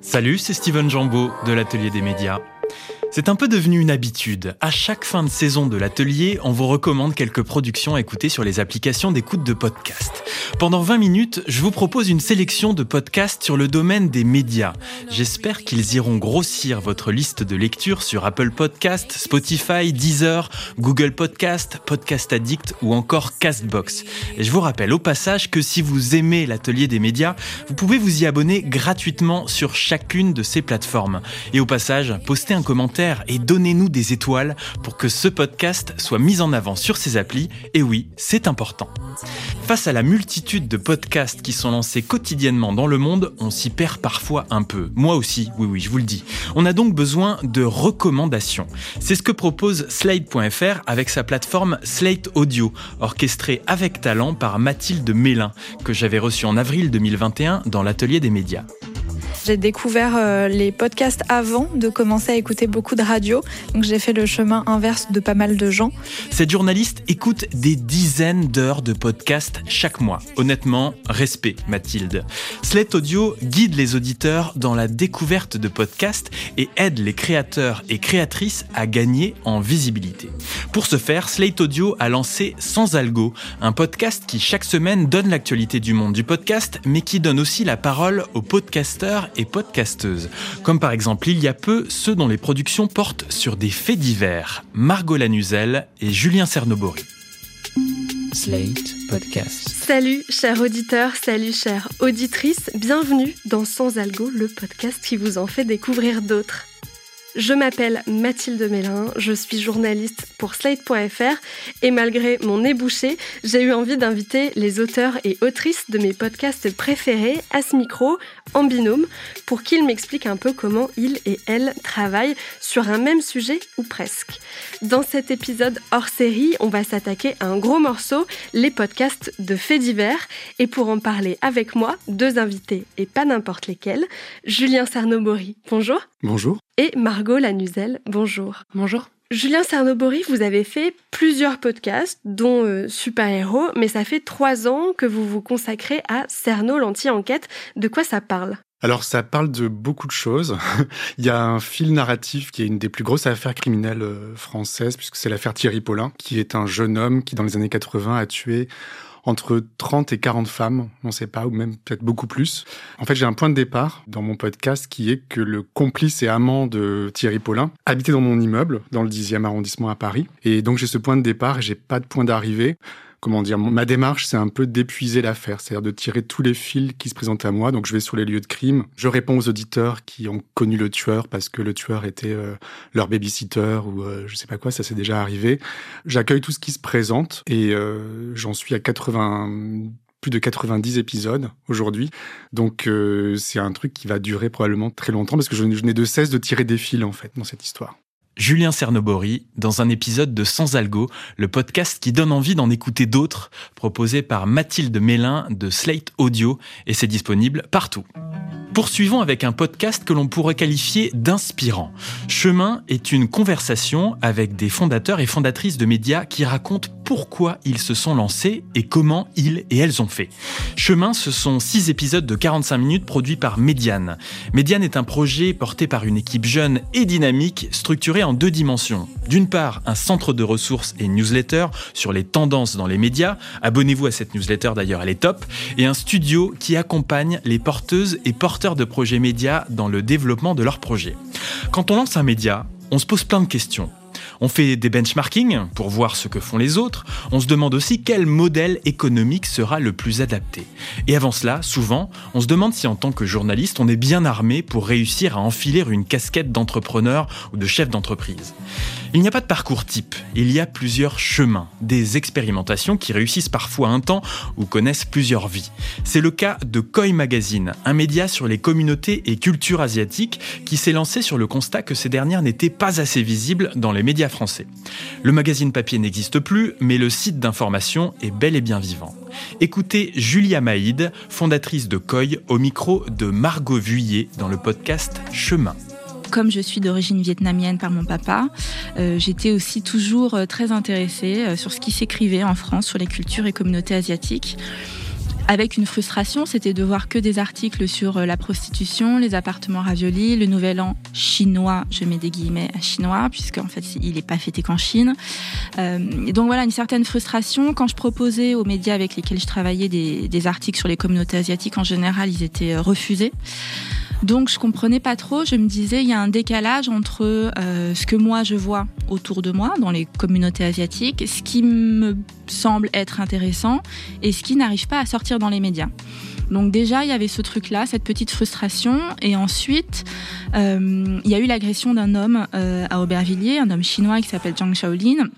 Salut, c'est Steven Jambeau de l'Atelier des médias. C'est un peu devenu une habitude. À chaque fin de saison de l'atelier, on vous recommande quelques productions à écouter sur les applications d'écoute de podcast. Pendant 20 minutes, je vous propose une sélection de podcasts sur le domaine des médias. J'espère qu'ils iront grossir votre liste de lecture sur Apple Podcast, Spotify, Deezer, Google Podcast, Podcast Addict ou encore Castbox. Et je vous rappelle au passage que si vous aimez l'atelier des médias, vous pouvez vous y abonner gratuitement sur chacune de ces plateformes. Et au passage, postez un commentaire et donnez-nous des étoiles pour que ce podcast soit mis en avant sur ces applis. Et oui, c'est important. Face à la multitude de podcasts qui sont lancés quotidiennement dans le monde, on s'y perd parfois un peu. Moi aussi, oui oui, je vous le dis. On a donc besoin de recommandations. C'est ce que propose Slate.fr avec sa plateforme Slate Audio, orchestrée avec talent par Mathilde Mélin, que j'avais reçue en avril 2021 dans l'atelier des médias. J'ai découvert euh, les podcasts avant de commencer à écouter beaucoup de radio. Donc j'ai fait le chemin inverse de pas mal de gens. Cette journaliste écoute des dizaines d'heures de podcasts chaque mois. Honnêtement, respect Mathilde. Slate Audio guide les auditeurs dans la découverte de podcasts et aide les créateurs et créatrices à gagner en visibilité. Pour ce faire, Slate Audio a lancé Sans Algo, un podcast qui chaque semaine donne l'actualité du monde du podcast, mais qui donne aussi la parole aux podcasteurs et podcasteuses, comme par exemple il y a peu ceux dont les productions portent sur des faits divers, Margot Lanuzel et Julien Cernobori. Slate Podcast. Salut chers auditeurs, salut chères auditrices, bienvenue dans Sans Algo, le podcast qui vous en fait découvrir d'autres. Je m'appelle Mathilde Mélin, je suis journaliste pour Slate.fr et malgré mon nez bouché, j'ai eu envie d'inviter les auteurs et autrices de mes podcasts préférés à ce micro, en binôme, pour qu'ils m'expliquent un peu comment ils et elles travaillent sur un même sujet ou presque. Dans cet épisode hors série, on va s'attaquer à un gros morceau, les podcasts de faits divers. Et pour en parler avec moi, deux invités et pas n'importe lesquels, Julien Cernobori, bonjour. Bonjour. Et Margot Lanuzel, bonjour. Bonjour. Julien Cernobori, vous avez fait plusieurs podcasts, dont euh, Super Héros, mais ça fait trois ans que vous vous consacrez à Cerno, l'anti-enquête. De quoi ça parle? Alors ça parle de beaucoup de choses. Il y a un fil narratif qui est une des plus grosses affaires criminelles euh, françaises, puisque c'est l'affaire Thierry Paulin, qui est un jeune homme qui dans les années 80 a tué entre 30 et 40 femmes, on ne sait pas, ou même peut-être beaucoup plus. En fait, j'ai un point de départ dans mon podcast qui est que le complice et amant de Thierry Paulin habitait dans mon immeuble, dans le 10e arrondissement à Paris. Et donc j'ai ce point de départ et j'ai pas de point d'arrivée comment dire, ma démarche, c'est un peu d'épuiser l'affaire, c'est-à-dire de tirer tous les fils qui se présentent à moi. Donc, je vais sur les lieux de crime, je réponds aux auditeurs qui ont connu le tueur parce que le tueur était euh, leur babysitter ou euh, je sais pas quoi, ça s'est déjà arrivé. J'accueille tout ce qui se présente et euh, j'en suis à 80 plus de 90 épisodes aujourd'hui. Donc c'est un truc qui va durer probablement très longtemps parce que je, je n'ai de cesse de tirer des fils en fait dans cette histoire. Julien Cernobori dans un épisode de Sans Algo, le podcast qui donne envie d'en écouter d'autres, proposé par Mathilde Mélin de Slate Audio, et c'est disponible partout. Poursuivons avec un podcast que l'on pourrait qualifier d'inspirant. Chemin est une conversation avec des fondateurs et fondatrices de médias qui racontent pourquoi ils se sont lancés et comment ils et elles ont fait. Chemin, ce sont six épisodes de 45 minutes produits par Mediane. Mediane est un projet porté par une équipe jeune et dynamique structurée en deux dimensions. D'une part, un centre de ressources et newsletter sur les tendances dans les médias. Abonnez-vous à cette newsletter d'ailleurs, elle est top. Et un studio qui accompagne les porteuses et porteurs de projets médias dans le développement de leurs projets. Quand on lance un média, on se pose plein de questions. On fait des benchmarking pour voir ce que font les autres. On se demande aussi quel modèle économique sera le plus adapté. Et avant cela, souvent, on se demande si en tant que journaliste, on est bien armé pour réussir à enfiler une casquette d'entrepreneur ou de chef d'entreprise. Il n'y a pas de parcours type, il y a plusieurs chemins, des expérimentations qui réussissent parfois un temps ou connaissent plusieurs vies. C'est le cas de Koi Magazine, un média sur les communautés et cultures asiatiques qui s'est lancé sur le constat que ces dernières n'étaient pas assez visibles dans les médias français. Le magazine papier n'existe plus, mais le site d'information est bel et bien vivant. Écoutez Julia Maïd, fondatrice de Koi, au micro de Margot Vuillet dans le podcast Chemin comme je suis d'origine vietnamienne par mon papa, euh, j'étais aussi toujours euh, très intéressée euh, sur ce qui s'écrivait en France sur les cultures et communautés asiatiques. avec une frustration, c'était de voir que des articles sur la prostitution, les appartements raviolis, le nouvel an chinois, je mets des guillemets à chinois, puisque en fait il n'est pas fêté qu'en Chine. Euh, donc voilà, une certaine frustration. Quand je proposais aux médias avec lesquels je travaillais des articles sur les communautés asiatiques, en général, ils étaient refusés. Donc je comprenais pas trop. Je me disais il y a un décalage entre euh, ce que moi je vois autour de moi dans les communautés asiatiques, ce qui me semble être intéressant et ce qui n'arrive pas à sortir dans les médias. Donc déjà il y avait ce truc-là, cette petite frustration, et ensuite euh, il y a eu l'agression d'un homme euh, à Aubervilliers, un homme chinois qui s'appelle Zhang Shaolin.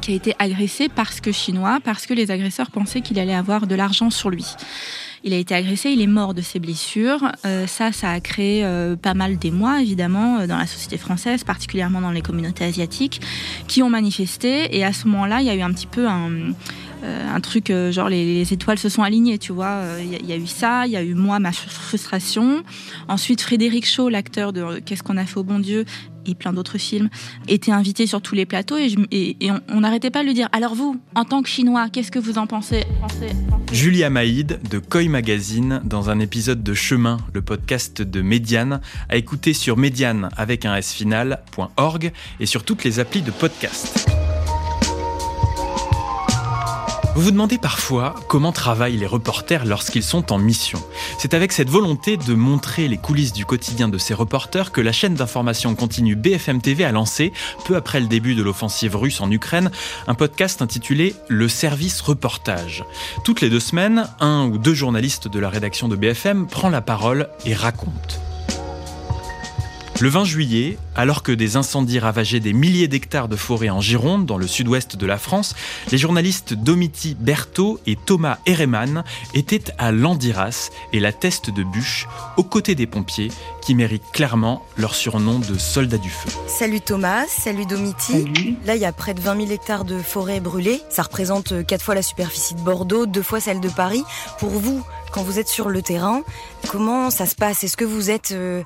qui a été agressé parce que chinois, parce que les agresseurs pensaient qu'il allait avoir de l'argent sur lui. Il a été agressé, il est mort de ses blessures. Euh, ça, ça a créé euh, pas mal d'émoi, évidemment, euh, dans la société française, particulièrement dans les communautés asiatiques, qui ont manifesté. Et à ce moment-là, il y a eu un petit peu un, truc, genre les, les étoiles se sont alignées, tu vois. Il y, a- eu ça, il y a eu moi, ma fr- frustration. Ensuite, Frédéric Shaw, l'acteur de Qu'est-ce qu'on a fait au bon Dieu et plein d'autres films, était invité sur tous les plateaux et, on- n'arrêtait pas de lui dire Alors vous, en tant que Chinois, qu'est-ce que vous en pensez? Julia Maïd de Koi Magazine dans un épisode de Chemin, le podcast de Médiane, à écouter sur médiane avec un S final.org et sur toutes les applis de podcast. Vous vous demandez parfois comment travaillent les reporters lorsqu'ils sont en mission. C'est avec cette volonté de montrer les coulisses du quotidien de ces reporters que la chaîne d'information continue BFM TV a lancé, peu après le début de l'offensive russe en Ukraine, un podcast intitulé Le service reportage. Toutes les deux semaines, un ou deux journalistes de la rédaction de BFM prend la parole et raconte. Le 20 juillet, alors que des incendies ravageaient des milliers d'hectares de forêt en Gironde, dans le sud-ouest de la France, les journalistes Domiti Berthaud et Thomas Ereman étaient à Landiras et la Teste de Bûche, aux côtés des pompiers, qui méritent clairement leur surnom de soldats du feu. Salut Thomas, salut Domiti. Là, il y a près de 20 000 hectares de forêt brûlées. Ça représente 4 fois la superficie de Bordeaux, deux fois celle de Paris. Pour vous, quand vous êtes sur le terrain, comment ça se passe? Est-ce que vous êtes euh,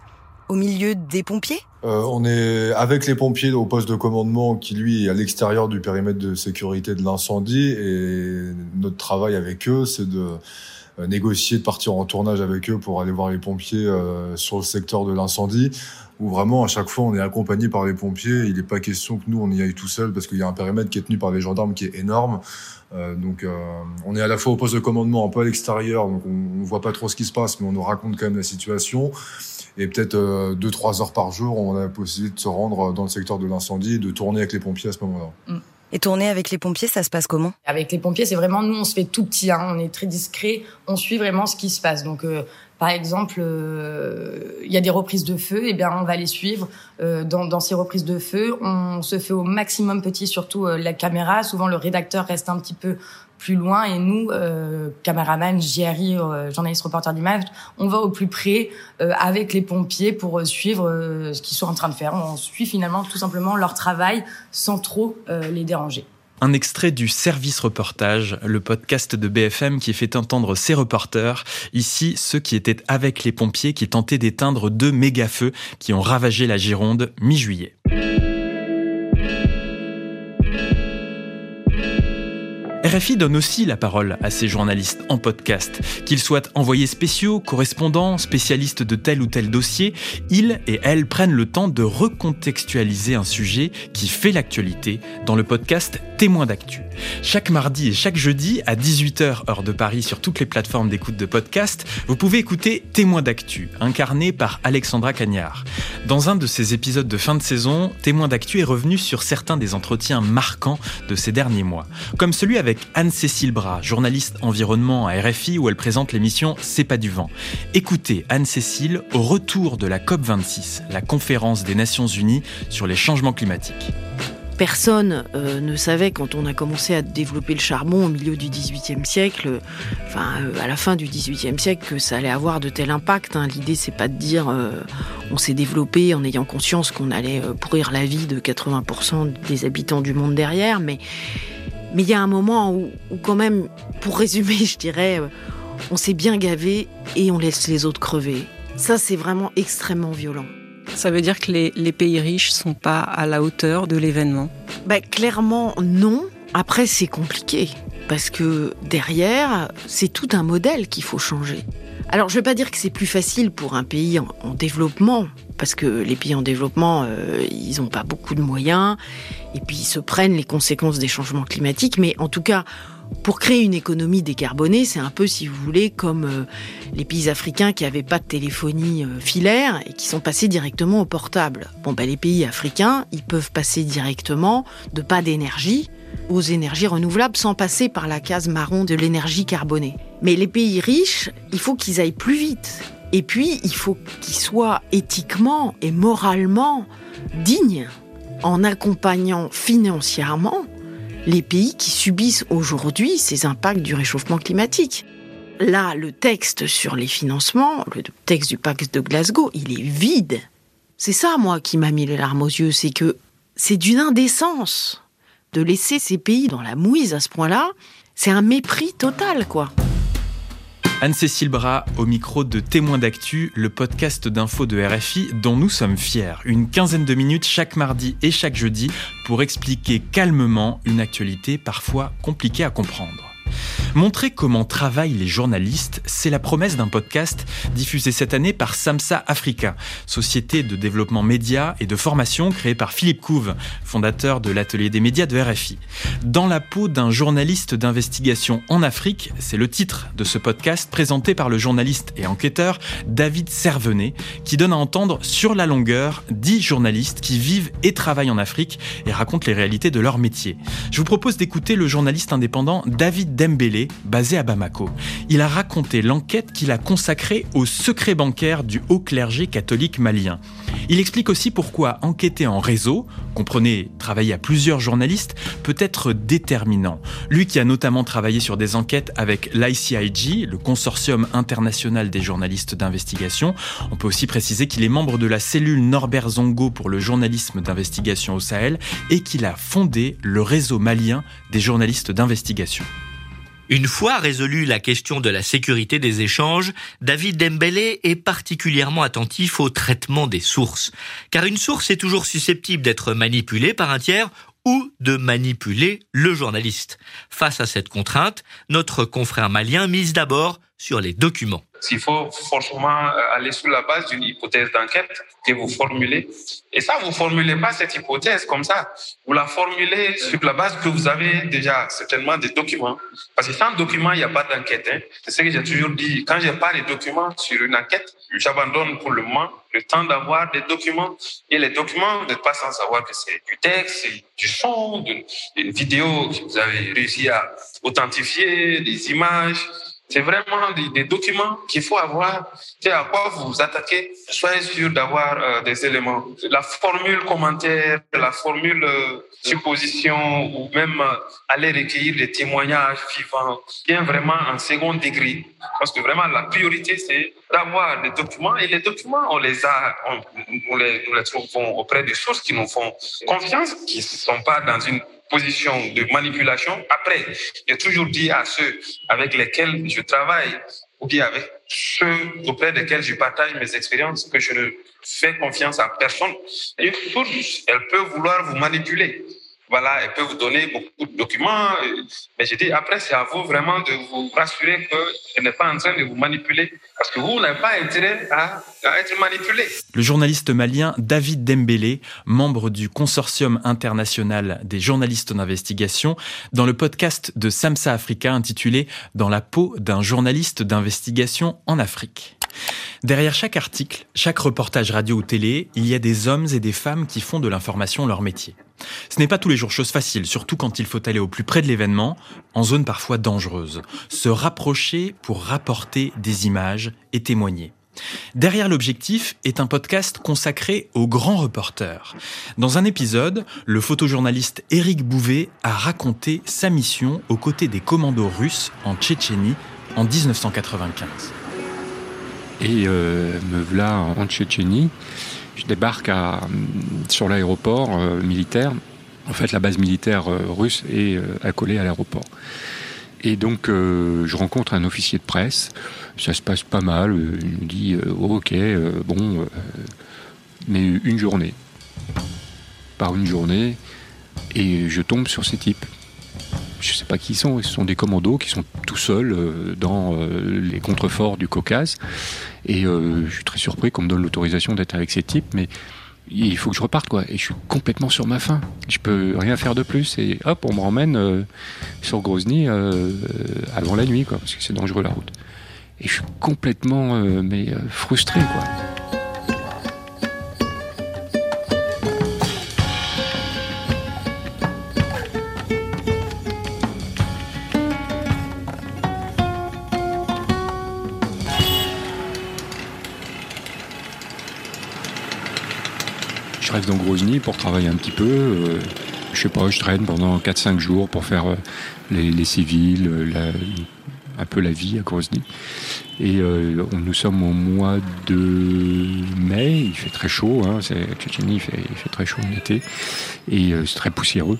au milieu des pompiers? Euh, on est avec les pompiers au poste de commandement qui lui est à l'extérieur du périmètre de sécurité de l'incendie et notre travail avec eux c'est de euh, négocier de partir en tournage avec eux pour aller voir les pompiers euh, sur le secteur de l'incendie où vraiment à chaque fois on est accompagné par les pompiers. Il n'est pas question que nous on y aille tout seul parce qu'il y a un périmètre qui est tenu par les gendarmes qui est énorme. Donc on est à la fois au poste de commandement un peu à l'extérieur donc on, on voit pas trop ce qui se passe mais on nous raconte quand même la situation et peut-être euh, deux trois heures par jour, on a la possibilité de se rendre dans le secteur de l'incendie et de tourner avec les pompiers à ce moment-là. Et tourner avec les pompiers, ça se passe comment? Avec les pompiers, c'est vraiment nous, on se fait tout petit, hein, on est très discret, on suit vraiment ce qui se passe. Donc, euh, par exemple, euh, il y a des reprises de feu, et bien on va les suivre euh, dans, dans ces reprises de feu. On se fait au maximum petit, surtout euh, la caméra. Souvent, le rédacteur reste un petit peu plus loin et nous, euh, caméraman, JRI, euh, journaliste reporter d'image, on va au plus près avec les pompiers pour suivre ce qu'ils sont en train de faire. On suit finalement tout simplement leur travail sans trop les déranger. Un extrait du Service Reportage, le podcast de BFM qui fait entendre ses reporters, ici ceux qui étaient avec les pompiers qui tentaient d'éteindre deux méga-feux qui ont ravagé la Gironde mi-juillet. RFI donne aussi la parole à ces journalistes en podcast. Qu'ils soient envoyés spéciaux, correspondants, spécialistes de tel ou tel dossier, ils et elles prennent le temps de recontextualiser un sujet qui fait l'actualité dans le podcast Témoins d'actu. Chaque mardi et chaque jeudi à 18h heure de Paris sur toutes les plateformes d'écoute de podcast, vous pouvez écouter Témoins d'actu, incarné par Alexandra Cagnard. Dans un de ces épisodes de fin de saison, Témoins d'actu est revenu sur certains des entretiens marquants de ces derniers mois, comme celui avec Anne-Cécile Bras, journaliste environnement à RFI où elle présente l'émission C'est pas du vent. Écoutez Anne-Cécile au retour de la COP26, la conférence des Nations Unies sur les changements climatiques. Personne euh, ne savait quand on a commencé à développer le charbon au milieu du XVIIIe siècle, enfin euh, à la fin du XVIIIe siècle, que ça allait avoir de tels impacts. hein. L'idée c'est pas de dire euh, on s'est développé en ayant conscience qu'on allait pourrir la vie de 80% des habitants du monde derrière, mais il y a un moment où, quand même, pour résumer, je dirais, on s'est bien gavé et on laisse les autres crever. Ça c'est vraiment extrêmement violent. Ça veut dire que les, pays riches sont pas à la hauteur de l'événement. Bah, clairement, non. Après, c'est compliqué, parce que derrière, c'est tout un modèle qu'il faut changer. Alors, je ne vais pas dire que c'est plus facile pour un pays en, développement, parce que les pays en développement, euh, ils n'ont pas beaucoup de moyens, et puis ils se prennent les conséquences des changements climatiques, mais en tout cas, pour créer une économie décarbonée, c'est un peu, si vous voulez, comme euh, les pays africains qui n'avaient pas de téléphonie euh, filaire et qui sont passés directement au portable. Bon, ben, les pays africains, ils peuvent passer directement de pas d'énergie aux énergies renouvelables sans passer par la case marron de l'énergie carbonée. Mais les pays riches, il faut qu'ils aillent plus vite. Et puis, il faut qu'ils soient éthiquement et moralement dignes en accompagnant financièrement les pays qui subissent aujourd'hui ces impacts du réchauffement climatique. Là, le texte sur les financements, le texte du pacte de Glasgow, il est vide. C'est ça, moi, qui m'a mis les larmes aux yeux, c'est que c'est d'une indécence de laisser ces pays dans la mouise à ce point-là. C'est un mépris total, quoi. Anne-Cécile Bras au micro de Témoins d'actu, le podcast d'info de RFI dont nous sommes fiers. Une quinzaine de minutes chaque mardi et chaque jeudi pour expliquer calmement une actualité parfois compliquée à comprendre. Montrer comment travaillent les journalistes, c'est la promesse d'un podcast diffusé cette année par Samsa Africa, société de développement média et de formation créée par Philippe Couve, fondateur de l'atelier des médias de RFI. Dans la peau d'un journaliste d'investigation en Afrique, c'est le titre de ce podcast présenté par le journaliste et enquêteur David Servenet, qui donne à entendre sur la longueur dix journalistes qui vivent et travaillent en Afrique et racontent les réalités de leur métier. Je vous propose d'écouter le journaliste indépendant David Dembélé basé à Bamako. Il a raconté l'enquête qu'il a consacrée au secret bancaire du haut clergé catholique malien. Il explique aussi pourquoi enquêter en réseau, comprenez travailler à plusieurs journalistes, peut être déterminant. Lui qui a notamment travaillé sur des enquêtes avec l'ICIG, le consortium international des journalistes d'investigation. On peut aussi préciser qu'il est membre de la cellule Norbert Zongo pour le journalisme d'investigation au Sahel et qu'il a fondé le réseau malien des journalistes d'investigation. Une fois résolue la question de la sécurité des échanges, David Dembélé est particulièrement attentif au traitement des sources. Car une source est toujours susceptible d'être manipulée par un tiers ou de manipuler le journaliste. Face à cette contrainte, notre confrère malien mise d'abord sur les documents. Il faut forcément euh, aller sur la base d'une hypothèse d'enquête que vous formulez. Et ça, vous formulez pas cette hypothèse comme ça. Vous la formulez sur la base que vous avez déjà certainement des documents. Parce que sans document, il n'y a pas d'enquête. Hein. C'est ce que j'ai toujours dit. Quand j'ai pas les documents sur une enquête, j'abandonne pour le moment le temps d'avoir des documents. Et les documents, n'êtes pas sans savoir que c'est du texte, du son, d'une vidéo que vous avez réussi à authentifier, des images. C'est vraiment des, documents qu'il faut avoir. C'est à quoi vous vous attaquez. Soyez sûr d'avoir euh, des éléments. La formule commentaire, la formule euh, supposition ou même euh, aller recueillir des témoignages vivants vient vraiment en second degré. Parce que vraiment, la priorité, c'est d'avoir des documents. Et les documents, on les a, on, les, nous les trouvons auprès des sources qui nous font confiance, qui ne sont pas dans une position de manipulation. Après, j'ai toujours dit à ceux avec lesquels je travaille ou bien avec ceux auprès desquels je partage mes expériences que je ne fais confiance à personne. Une source, elle peut vouloir vous manipuler. Voilà, elle peut vous donner beaucoup de documents. Mais je dis, après, c'est à vous vraiment de vous rassurer qu'elle n'est pas en train de vous manipuler. Parce que vous n'avez pas intérêt à, être manipulé. Le journaliste malien David Dembélé, membre du consortium international des journalistes d'investigation, dans le podcast de Samsa Africa intitulé Dans la peau d'un journaliste d'investigation en Afrique. Derrière chaque article, chaque reportage radio ou télé, il y a des hommes et des femmes qui font de l'information leur métier. Ce n'est pas tous les jours chose facile, surtout quand il faut aller au plus près de l'événement, en zone parfois dangereuse. Se rapprocher pour rapporter des images et témoigner. Derrière l'objectif est un podcast consacré aux grands reporters. Dans un épisode, le photojournaliste Éric Bouvet a raconté sa mission aux côtés des commandos russes en Tchétchénie en 1995. Et euh, me voilà en Tchétchénie. Je débarque sur l'aéroport euh, militaire. En fait, la base militaire euh, russe est accolée à l'aéroport. Et donc, je rencontre un officier de presse. Ça se passe pas mal. Il me dit Ok, bon, mais une journée. Par une journée. Et je tombe sur ces types. Je sais pas qui ils sont, ce sont des commandos qui sont tout seuls euh, dans euh, les contreforts du Caucase. Et euh, je suis très surpris qu'on me donne l'autorisation d'être avec ces types, mais il faut que je reparte quoi. Et je suis complètement sur ma faim. Je peux rien faire de plus. Et hop, on me ramène sur Grozny avant la nuit quoi, parce que c'est dangereux la route. Et je suis complètement mais frustré quoi. Je reste dans Grozny pour travailler un petit peu. Euh, je sais pas, je traîne pendant 4-5 jours pour faire euh, les, civils, euh, un peu la vie à Grozny. Et nous sommes au mois de mai, il fait très chaud, hein, c'est Tchétchénie, il fait, très chaud en été, et c'est très poussiéreux.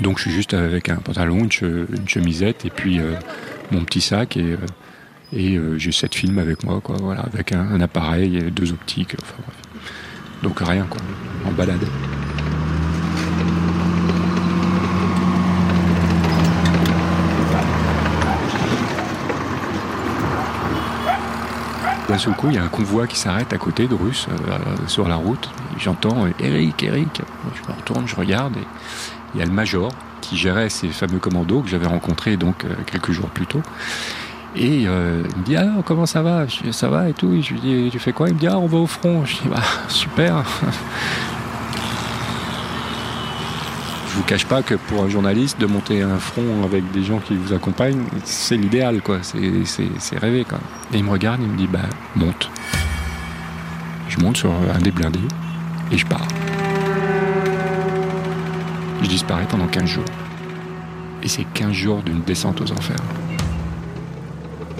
Donc je suis juste avec un pantalon, une, chemisette, et puis mon petit sac, et, j'ai sept films avec moi, quoi, voilà, avec un, appareil, deux optiques. Donc rien, quoi, balade. D'un seul coup, il y a un convoi qui s'arrête à côté de Russe, euh, sur la route. J'entends euh, Eric, Eric. Je me retourne, je regarde, et il y a le major qui gérait ces fameux commandos que j'avais rencontrés donc euh, quelques jours plus tôt. Et euh, il me dit ah comment ça va? Je dis ça va et tout. Je lui dis tu fais quoi? Il me dit ah on va au front. Je dis bah super. je vous cache pas que pour un journaliste de monter un front avec des gens qui vous accompagnent, c'est l'idéal quoi. C'est rêvé quoi. Et il me regarde, il me dit bah monte. Je monte sur un des blindés et je pars. Je disparais pendant 15 jours. Et c'est 15 jours d'une descente aux enfers.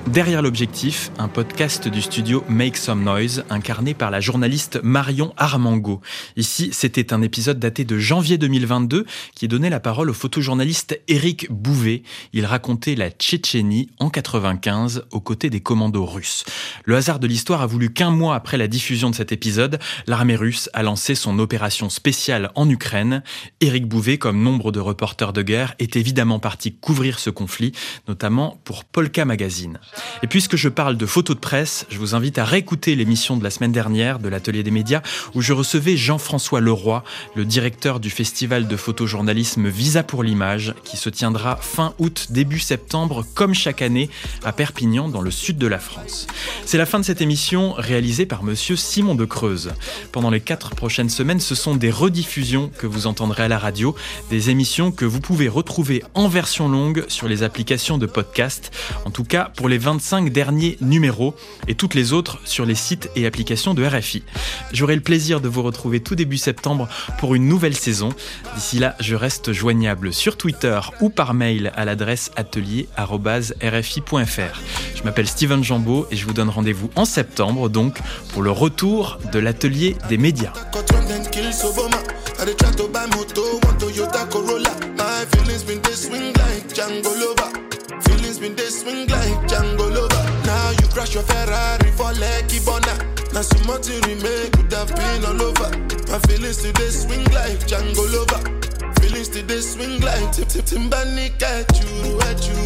Derrière l'objectif, un podcast du studio Make Some Noise, incarné par la journaliste Marion Armango. Ici, c'était un épisode daté de janvier 2022 qui donnait la parole au photojournaliste Éric Bouvet. Il racontait la Tchétchénie en 95 aux côtés des commandos russes. Le hasard de l'histoire a voulu qu'un mois après la diffusion de cet épisode, l'armée russe a lancé son opération spéciale en Ukraine. Éric Bouvet, comme nombre de reporters de guerre, est évidemment parti couvrir ce conflit, notamment pour Polka Magazine. Et puisque je parle de photos de presse, je vous invite à réécouter l'émission de la semaine dernière de l'Atelier des médias où je recevais Jean-François Leroy, le directeur du festival de photojournalisme Visa pour l'image, qui se tiendra fin août, début septembre, comme chaque année, à Perpignan, dans le sud de la France. C'est la fin de cette émission réalisée par monsieur Simon de Creuse. Pendant les quatre prochaines semaines, ce sont des rediffusions que vous entendrez à la radio, des émissions que vous pouvez retrouver en version longue sur les applications de podcast. En tout cas, pour les 25 derniers numéros et toutes les autres sur les sites et applications de RFI. J'aurai le plaisir de vous retrouver tout début septembre pour une nouvelle saison. D'ici là, je reste joignable sur Twitter ou par mail à l'adresse atelier.rfi.fr. Je m'appelle Steven Jambeau et je vous donne rendez-vous en septembre donc pour le retour de l'atelier des médias. Now you crash your Ferrari for Lucky Bona. Now some more to remain could have been all over. My feelings today swing like Django Lover. Feelings today swing like Tip Tip Timbani at you, at you.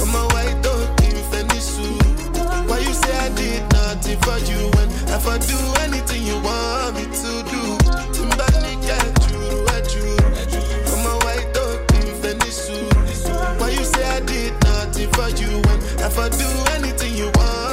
I'm a white dog in Fenisu. Why you say I did nothing for you when if I do anything you want me to do? for do anything you want.